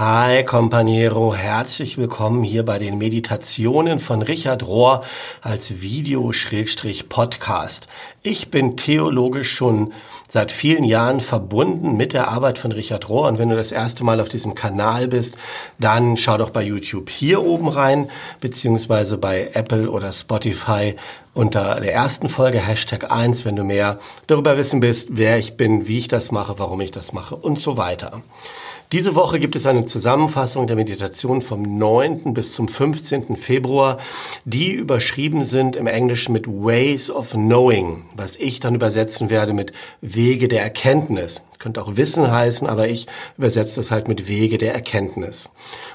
Hi Companiero, herzlich willkommen hier bei den Meditationen von Richard Rohr als Video-Podcast. Ich bin theologisch schon seit vielen Jahren verbunden mit der Arbeit von Richard Rohr und wenn du das erste Mal auf diesem Kanal bist, dann schau doch bei YouTube hier oben rein, beziehungsweise bei Apple oder Spotify unter der ersten Folge Hashtag 1, wenn du mehr darüber wissen willst, wer ich bin, wie ich das mache, warum ich das mache und so weiter. Diese Woche gibt es eine Zusammenfassung der Meditation vom 9. bis zum 15. Februar, die überschrieben sind im Englischen mit Ways of Knowing, was ich dann übersetzen werde mit Wege der Erkenntnis könnte auch Wissen heißen, aber ich übersetze das halt mit Wege der Erkenntnis.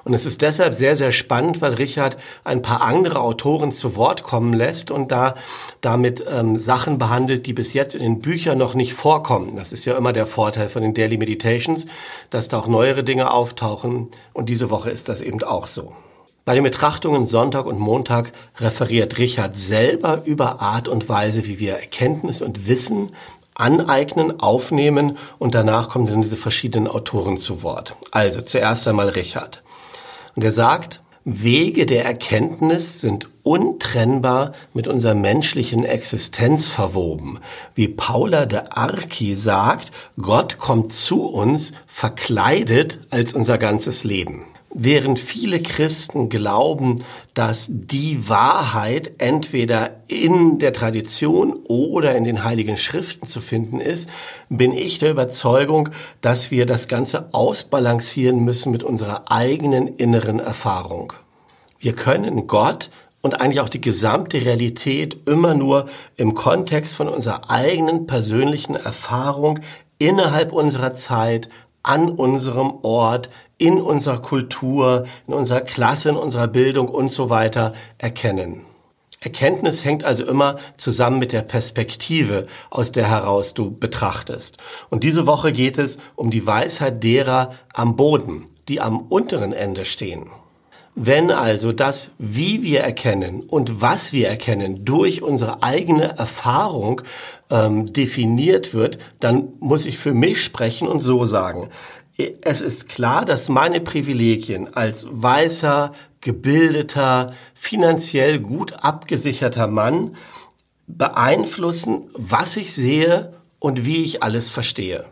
Und es ist deshalb sehr, sehr spannend, weil Richard ein paar andere Autoren zu Wort kommen lässt und da damit ähm, Sachen behandelt, die bis jetzt in den Büchern noch nicht vorkommen. Das ist ja immer der Vorteil von den Daily Meditations, dass da auch neuere Dinge auftauchen und diese Woche ist das eben auch so. Bei den Betrachtungen Sonntag und Montag referiert Richard selber über Art und Weise, wie wir Erkenntnis und Wissen aneignen, aufnehmen und danach kommen dann diese verschiedenen Autoren zu Wort. Also zuerst einmal Richard. Und er sagt, Wege der Erkenntnis sind untrennbar mit unserer menschlichen Existenz verwoben. Wie Paula de Archi sagt, Gott kommt zu uns verkleidet als unser ganzes Leben. Während viele Christen glauben, dass die Wahrheit entweder in der Tradition oder in den heiligen Schriften zu finden ist, bin ich der Überzeugung, dass wir das Ganze ausbalancieren müssen mit unserer eigenen inneren Erfahrung. Wir können Gott und eigentlich auch die gesamte Realität immer nur im Kontext von unserer eigenen persönlichen Erfahrung innerhalb unserer Zeit, an unserem Ort, in unserer Kultur, in unserer Klasse, in unserer Bildung und so weiter erkennen. Erkenntnis hängt also immer zusammen mit der Perspektive, aus der heraus du betrachtest. Und diese Woche geht es um die Weisheit derer am Boden, die am unteren Ende stehen. Wenn also das, wie wir erkennen und was wir erkennen, durch unsere eigene Erfahrung ähm, definiert wird, dann muss ich für mich sprechen und so sagen. Es ist klar, dass meine Privilegien als weißer, gebildeter, finanziell gut abgesicherter Mann beeinflussen, was ich sehe und wie ich alles verstehe.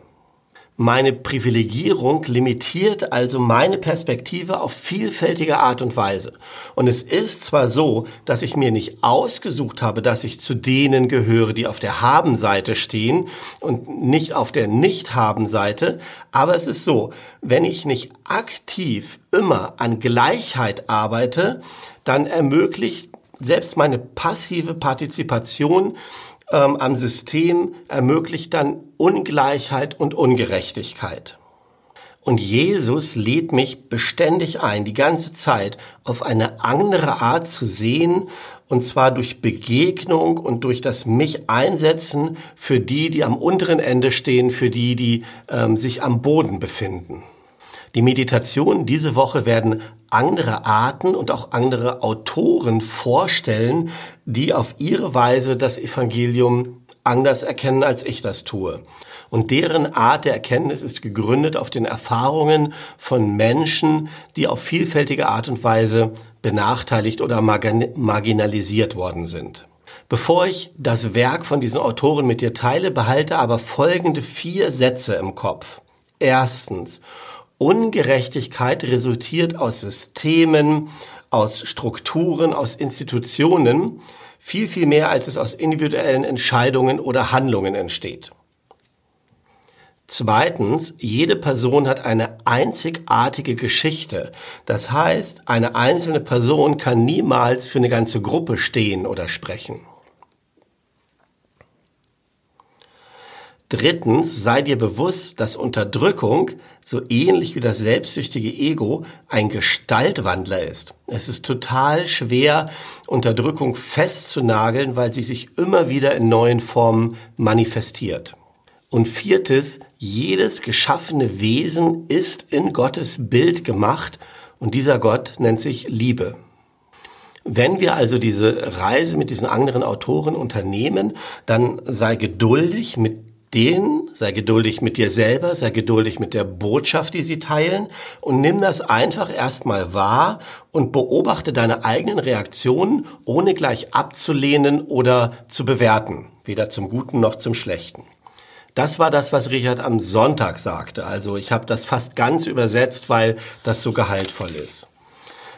Meine Privilegierung limitiert also meine Perspektive auf vielfältige Art und Weise. Und es ist zwar so, dass ich mir nicht ausgesucht habe, dass ich zu denen gehöre, die auf der Haben-Seite stehen und nicht auf der Nicht-Haben-Seite, aber es ist so, wenn ich nicht aktiv immer an Gleichheit arbeite, dann ermöglicht selbst meine passive Partizipation ähm, am System ermöglicht dann Ungleichheit und Ungerechtigkeit. Und Jesus lädt mich beständig ein, die ganze Zeit auf eine andere Art zu sehen, und zwar durch Begegnung und durch das mich einsetzen für die, die am unteren Ende stehen, für die, die ähm, sich am Boden befinden. Die Meditationen diese Woche werden andere Arten und auch andere Autoren vorstellen, die auf ihre Weise das Evangelium anders erkennen, als ich das tue. Und deren Art der Erkenntnis ist gegründet auf den Erfahrungen von Menschen, die auf vielfältige Art und Weise benachteiligt oder marginalisiert worden sind. Bevor ich das Werk von diesen Autoren mit dir teile, behalte aber folgende vier Sätze im Kopf. Erstens, Ungerechtigkeit resultiert aus Systemen, aus Strukturen, aus Institutionen, viel, viel mehr, als es aus individuellen Entscheidungen oder Handlungen entsteht. Zweitens, jede Person hat eine einzigartige Geschichte. Das heißt, eine einzelne Person kann niemals für eine ganze Gruppe stehen oder sprechen. Drittens, sei dir bewusst, dass Unterdrückung, so ähnlich wie das selbstsüchtige Ego, ein Gestaltwandler ist. Es ist total schwer, Unterdrückung festzunageln, weil sie sich immer wieder in neuen Formen manifestiert. Und viertes, jedes geschaffene Wesen ist in Gottes Bild gemacht und dieser Gott nennt sich Liebe. Wenn wir also diese Reise mit diesen anderen Autoren unternehmen, dann sei geduldig mit denen, sei geduldig mit dir selber, sei geduldig mit der Botschaft, die sie teilen und nimm das einfach erstmal wahr und beobachte deine eigenen Reaktionen, ohne gleich abzulehnen oder zu bewerten, weder zum Guten noch zum Schlechten. Das war das, was Richard am Sonntag sagte. Also ich habe das fast ganz übersetzt, weil das so gehaltvoll ist.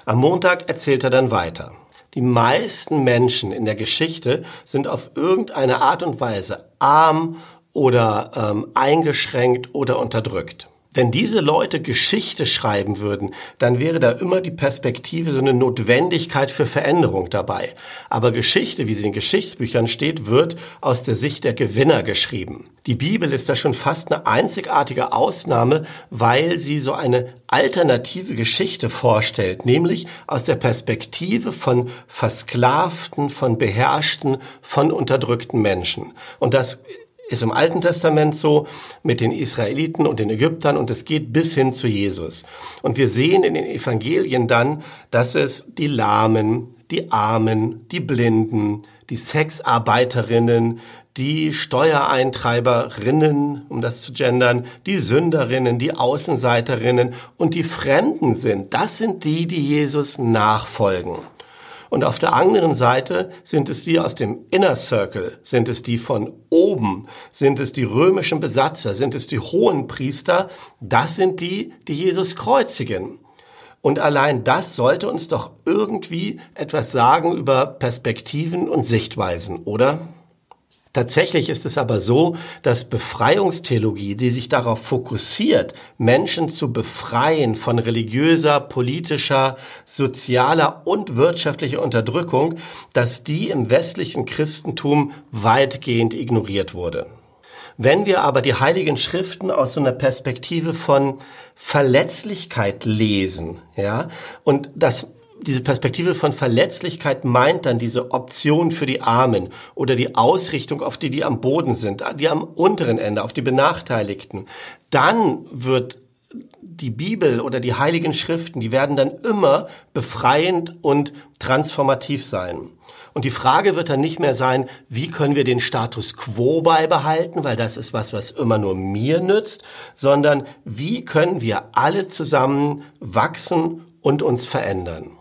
Am Montag erzählt er dann weiter. Die meisten Menschen in der Geschichte sind auf irgendeine Art und Weise arm oder ähm, eingeschränkt oder unterdrückt. Wenn diese Leute Geschichte schreiben würden, dann wäre da immer die Perspektive, so eine Notwendigkeit für Veränderung dabei. Aber Geschichte, wie sie in Geschichtsbüchern steht, wird aus der Sicht der Gewinner geschrieben. Die Bibel ist da schon fast eine einzigartige Ausnahme, weil sie so eine alternative Geschichte vorstellt, nämlich aus der Perspektive von versklavten, von beherrschten, von unterdrückten Menschen. Und das ist im Alten Testament so mit den Israeliten und den Ägyptern und es geht bis hin zu Jesus. Und wir sehen in den Evangelien dann, dass es die Lahmen, die Armen, die Blinden, die Sexarbeiterinnen, die Steuereintreiberinnen, um das zu gendern, die Sünderinnen, die Außenseiterinnen und die Fremden sind. Das sind die, die Jesus nachfolgen. Und auf der anderen Seite sind es die aus dem Inner Circle, sind es die von oben, sind es die römischen Besatzer, sind es die hohen Priester. Das sind die, die Jesus kreuzigen. Und allein das sollte uns doch irgendwie etwas sagen über Perspektiven und Sichtweisen, oder? Tatsächlich ist es aber so, dass Befreiungstheologie, die sich darauf fokussiert, Menschen zu befreien von religiöser, politischer, sozialer und wirtschaftlicher Unterdrückung, dass die im westlichen Christentum weitgehend ignoriert wurde. Wenn wir aber die heiligen Schriften aus so einer Perspektive von Verletzlichkeit lesen, ja, und das diese Perspektive von Verletzlichkeit meint dann diese Option für die Armen oder die Ausrichtung auf die, die am Boden sind, die am unteren Ende, auf die Benachteiligten. Dann wird die Bibel oder die heiligen Schriften, die werden dann immer befreiend und transformativ sein. Und die Frage wird dann nicht mehr sein, wie können wir den Status quo beibehalten, weil das ist was, was immer nur mir nützt, sondern wie können wir alle zusammen wachsen und uns verändern.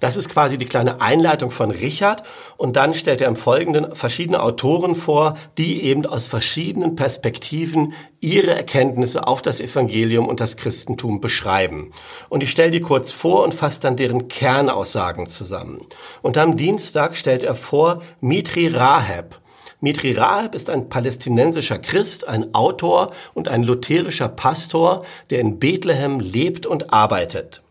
Das ist quasi die kleine Einleitung von Richard und dann stellt er im Folgenden verschiedene Autoren vor, die eben aus verschiedenen Perspektiven ihre Erkenntnisse auf das Evangelium und das Christentum beschreiben. Und ich stelle die kurz vor und fasse dann deren Kernaussagen zusammen. Und am Dienstag stellt er vor Mitri Rahab. Mitri Rahab ist ein palästinensischer Christ, ein Autor und ein lutherischer Pastor, der in Bethlehem lebt und arbeitet.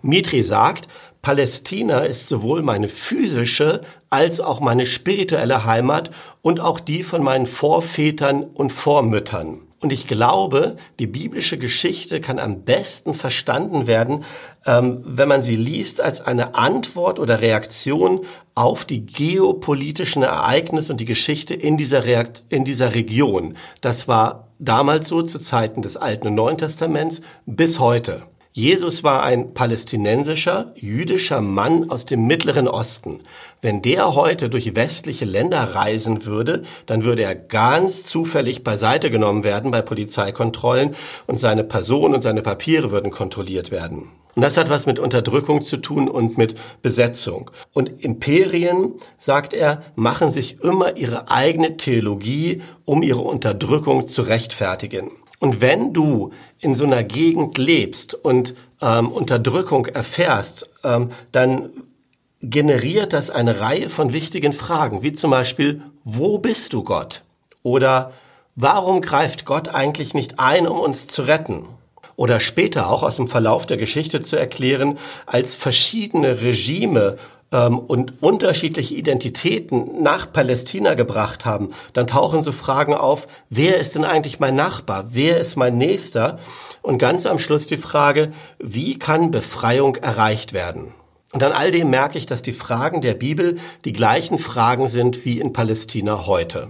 Mitri sagt, Palästina ist sowohl meine physische als auch meine spirituelle Heimat und auch die von meinen Vorvätern und Vormüttern. Und ich glaube, die biblische Geschichte kann am besten verstanden werden, ähm, wenn man sie liest als eine Antwort oder Reaktion auf die geopolitischen Ereignisse und die Geschichte in dieser, Reakt in dieser Region. Das war damals so zu Zeiten des Alten und Neuen Testaments bis heute. Jesus war ein palästinensischer, jüdischer Mann aus dem Mittleren Osten. Wenn der heute durch westliche Länder reisen würde, dann würde er ganz zufällig beiseite genommen werden bei Polizeikontrollen und seine Person und seine Papiere würden kontrolliert werden. Und das hat was mit Unterdrückung zu tun und mit Besetzung. Und Imperien, sagt er, machen sich immer ihre eigene Theologie, um ihre Unterdrückung zu rechtfertigen. Und wenn du in so einer Gegend lebst und ähm, Unterdrückung erfährst, ähm, dann generiert das eine Reihe von wichtigen Fragen, wie zum Beispiel, wo bist du Gott? Oder warum greift Gott eigentlich nicht ein, um uns zu retten? Oder später auch aus dem Verlauf der Geschichte zu erklären, als verschiedene Regime ähm, und unterschiedliche Identitäten nach Palästina gebracht haben, dann tauchen so Fragen auf, wer ist denn eigentlich mein Nachbar? Wer ist mein Nächster? Und ganz am Schluss die Frage, wie kann Befreiung erreicht werden? Und an all dem merke ich, dass die Fragen der Bibel die gleichen Fragen sind wie in Palästina heute.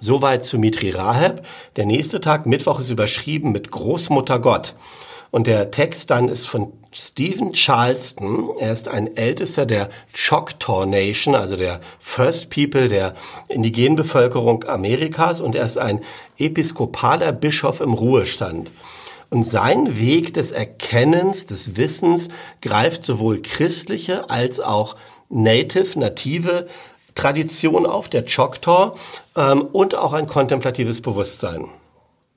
Soweit zu Mitri Rahab. Der nächste Tag, Mittwoch, ist überschrieben mit Großmutter Gott. Und der Text dann ist von Stephen Charleston. Er ist ein Ältester der Choctaw Nation, also der First People der indigenen Bevölkerung Amerikas. Und er ist ein episkopaler Bischof im Ruhestand. Und sein Weg des Erkennens, des Wissens greift sowohl christliche als auch native, native Tradition auf, der Choctaw, ähm, und auch ein kontemplatives Bewusstsein.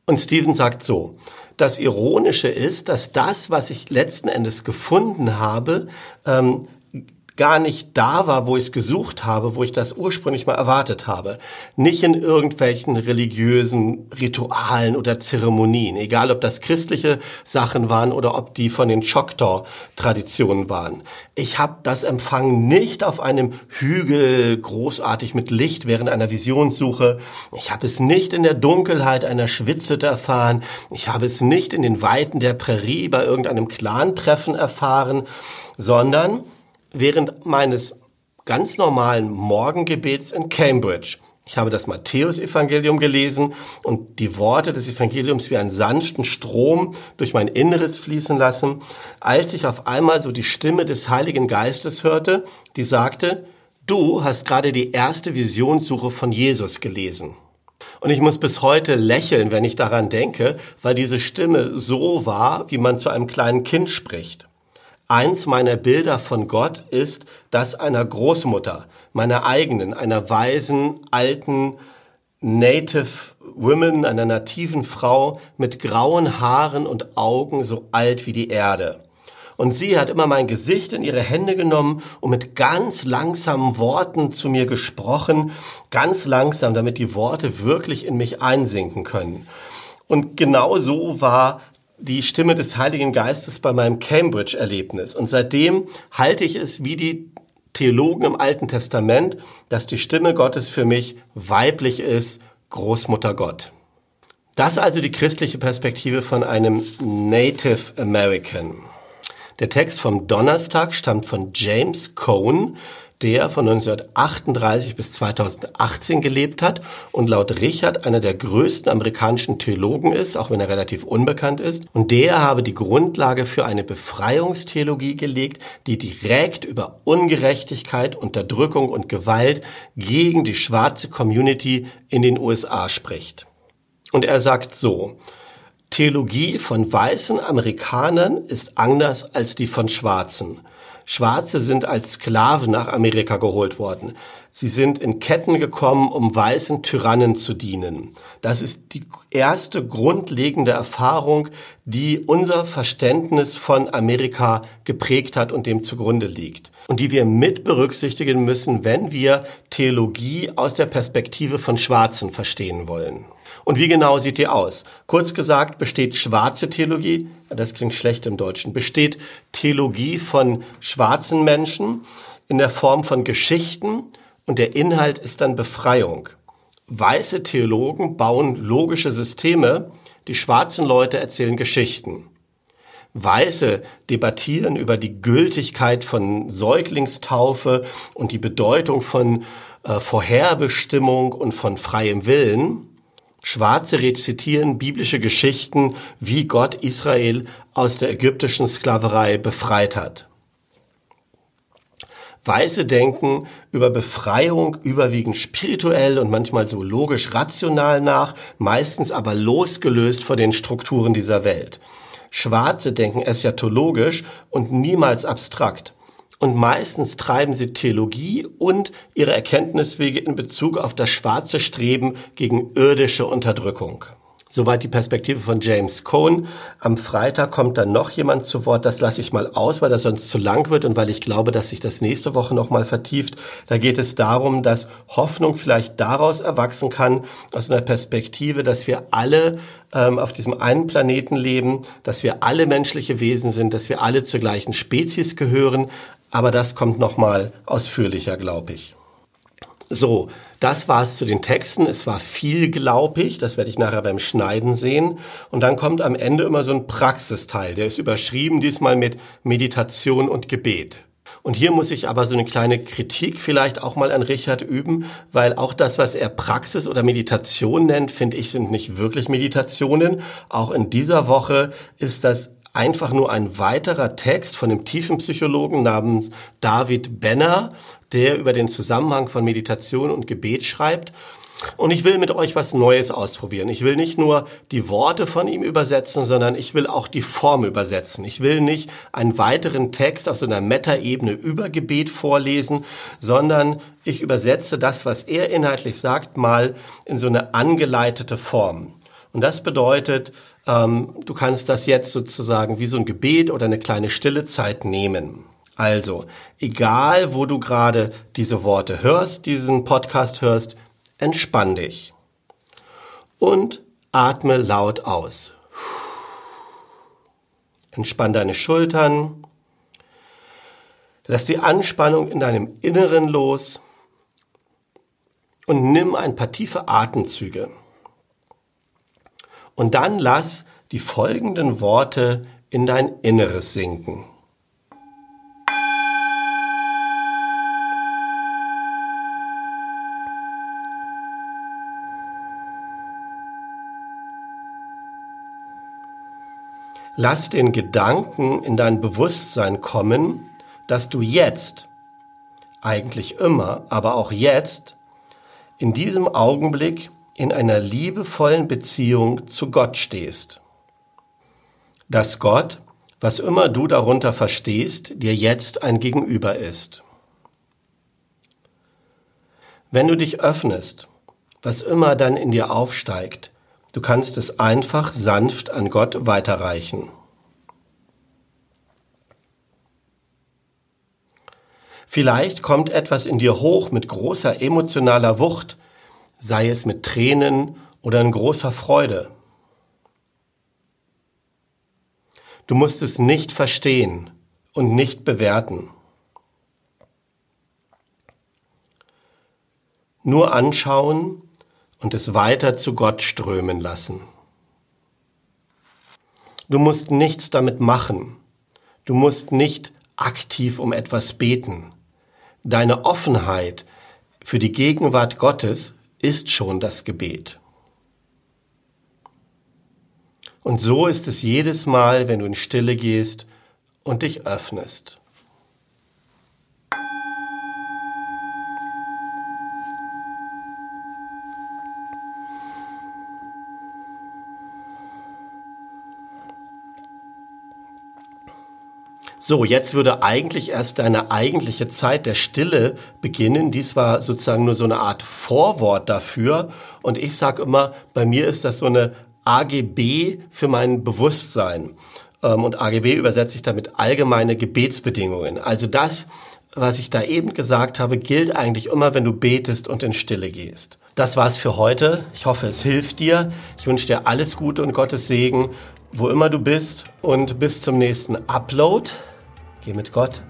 Und Stephen sagt so, das Ironische ist, dass das, was ich letzten Endes gefunden habe, ähm, gar nicht da war, wo ich es gesucht habe, wo ich das ursprünglich mal erwartet habe. Nicht in irgendwelchen religiösen Ritualen oder Zeremonien, egal ob das christliche Sachen waren oder ob die von den Choctaw-Traditionen waren. Ich habe das empfangen nicht auf einem Hügel großartig mit Licht während einer Visionssuche. Ich habe es nicht in der Dunkelheit einer Schwitzhütte erfahren. Ich habe es nicht in den Weiten der Prärie bei irgendeinem Clan-Treffen erfahren, sondern während meines ganz normalen Morgengebets in Cambridge. Ich habe das Matthäusevangelium gelesen und die Worte des Evangeliums wie einen sanften Strom durch mein Inneres fließen lassen, als ich auf einmal so die Stimme des Heiligen Geistes hörte, die sagte, du hast gerade die erste Visionssuche von Jesus gelesen. Und ich muss bis heute lächeln, wenn ich daran denke, weil diese Stimme so war, wie man zu einem kleinen Kind spricht. Eins meiner Bilder von Gott ist das einer Großmutter, meiner eigenen, einer weisen, alten, Native Woman, einer nativen Frau mit grauen Haaren und Augen so alt wie die Erde. Und sie hat immer mein Gesicht in ihre Hände genommen und mit ganz langsamen Worten zu mir gesprochen, ganz langsam, damit die Worte wirklich in mich einsinken können. Und genau so war die Stimme des Heiligen Geistes bei meinem Cambridge-Erlebnis. Und seitdem halte ich es wie die Theologen im Alten Testament, dass die Stimme Gottes für mich weiblich ist, Großmutter Gott. Das also die christliche Perspektive von einem Native American. Der Text vom Donnerstag stammt von James Cone, der von 1938 bis 2018 gelebt hat und laut Richard einer der größten amerikanischen Theologen ist, auch wenn er relativ unbekannt ist. Und der habe die Grundlage für eine Befreiungstheologie gelegt, die direkt über Ungerechtigkeit, Unterdrückung und Gewalt gegen die schwarze Community in den USA spricht. Und er sagt so, Theologie von weißen Amerikanern ist anders als die von Schwarzen. Schwarze sind als Sklaven nach Amerika geholt worden. Sie sind in Ketten gekommen, um weißen Tyrannen zu dienen. Das ist die erste grundlegende Erfahrung, die unser Verständnis von Amerika geprägt hat und dem zugrunde liegt. Und die wir mit berücksichtigen müssen, wenn wir Theologie aus der Perspektive von Schwarzen verstehen wollen. Und wie genau sieht die aus? Kurz gesagt besteht schwarze Theologie, das klingt schlecht im Deutschen, besteht Theologie von schwarzen Menschen in der Form von Geschichten und der Inhalt ist dann Befreiung. Weiße Theologen bauen logische Systeme, die schwarzen Leute erzählen Geschichten. Weiße debattieren über die Gültigkeit von Säuglingstaufe und die Bedeutung von äh, Vorherbestimmung und von freiem Willen. Schwarze rezitieren biblische Geschichten, wie Gott Israel aus der ägyptischen Sklaverei befreit hat. Weiße denken über Befreiung überwiegend spirituell und manchmal so logisch rational nach, meistens aber losgelöst von den Strukturen dieser Welt. Schwarze denken eschatologisch und niemals abstrakt und meistens treiben sie Theologie und ihre Erkenntniswege in Bezug auf das schwarze Streben gegen irdische Unterdrückung. Soweit die Perspektive von James Cohn. Am Freitag kommt dann noch jemand zu Wort. Das lasse ich mal aus, weil das sonst zu lang wird und weil ich glaube, dass sich das nächste Woche noch mal vertieft. Da geht es darum, dass Hoffnung vielleicht daraus erwachsen kann, aus einer Perspektive, dass wir alle ähm, auf diesem einen Planeten leben, dass wir alle menschliche Wesen sind, dass wir alle zur gleichen Spezies gehören, aber das kommt nochmal ausführlicher, glaube ich. So, das war es zu den Texten. Es war viel glaubig, das werde ich nachher beim Schneiden sehen. Und dann kommt am Ende immer so ein Praxisteil, der ist überschrieben diesmal mit Meditation und Gebet. Und hier muss ich aber so eine kleine Kritik vielleicht auch mal an Richard üben, weil auch das, was er Praxis oder Meditation nennt, finde ich, sind nicht wirklich Meditationen. Auch in dieser Woche ist das einfach nur ein weiterer Text von einem tiefen Psychologen namens David Benner, der über den Zusammenhang von Meditation und Gebet schreibt. Und ich will mit euch was Neues ausprobieren. Ich will nicht nur die Worte von ihm übersetzen, sondern ich will auch die Form übersetzen. Ich will nicht einen weiteren Text auf so einer Metaebene über Gebet vorlesen, sondern ich übersetze das, was er inhaltlich sagt, mal in so eine angeleitete Form. Und das bedeutet, ähm, du kannst das jetzt sozusagen wie so ein Gebet oder eine kleine stille Zeit nehmen. Also, egal wo du gerade diese Worte hörst, diesen Podcast hörst, entspann dich und atme laut aus. Entspann deine Schultern, lass die Anspannung in deinem Inneren los und nimm ein paar tiefe Atemzüge. Und dann lass die folgenden Worte in dein Inneres sinken. Lass den Gedanken in dein Bewusstsein kommen, dass du jetzt, eigentlich immer, aber auch jetzt, in diesem Augenblick in einer liebevollen Beziehung zu Gott stehst. Dass Gott, was immer du darunter verstehst, dir jetzt ein Gegenüber ist. Wenn du dich öffnest, was immer dann in dir aufsteigt, Du kannst es einfach sanft an Gott weiterreichen. Vielleicht kommt etwas in dir hoch mit großer emotionaler Wucht, sei es mit Tränen oder in großer Freude. Du musst es nicht verstehen und nicht bewerten. Nur anschauen und es weiter zu Gott strömen lassen. Du musst nichts damit machen. Du musst nicht aktiv um etwas beten. Deine Offenheit für die Gegenwart Gottes ist schon das Gebet. Und so ist es jedes Mal, wenn du in Stille gehst und dich öffnest. So, jetzt würde eigentlich erst deine eigentliche Zeit der Stille beginnen. Dies war sozusagen nur so eine Art Vorwort dafür. Und ich sage immer, bei mir ist das so eine AGB für mein Bewusstsein. Ähm, und AGB übersetze ich damit allgemeine Gebetsbedingungen. Also das, was ich da eben gesagt habe, gilt eigentlich immer, wenn du betest und in Stille gehst. Das war's für heute. Ich hoffe, es hilft dir. Ich wünsche dir alles Gute und Gottes Segen, wo immer du bist. Und bis zum nächsten Upload. Geh mit Gott.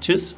Tschüss.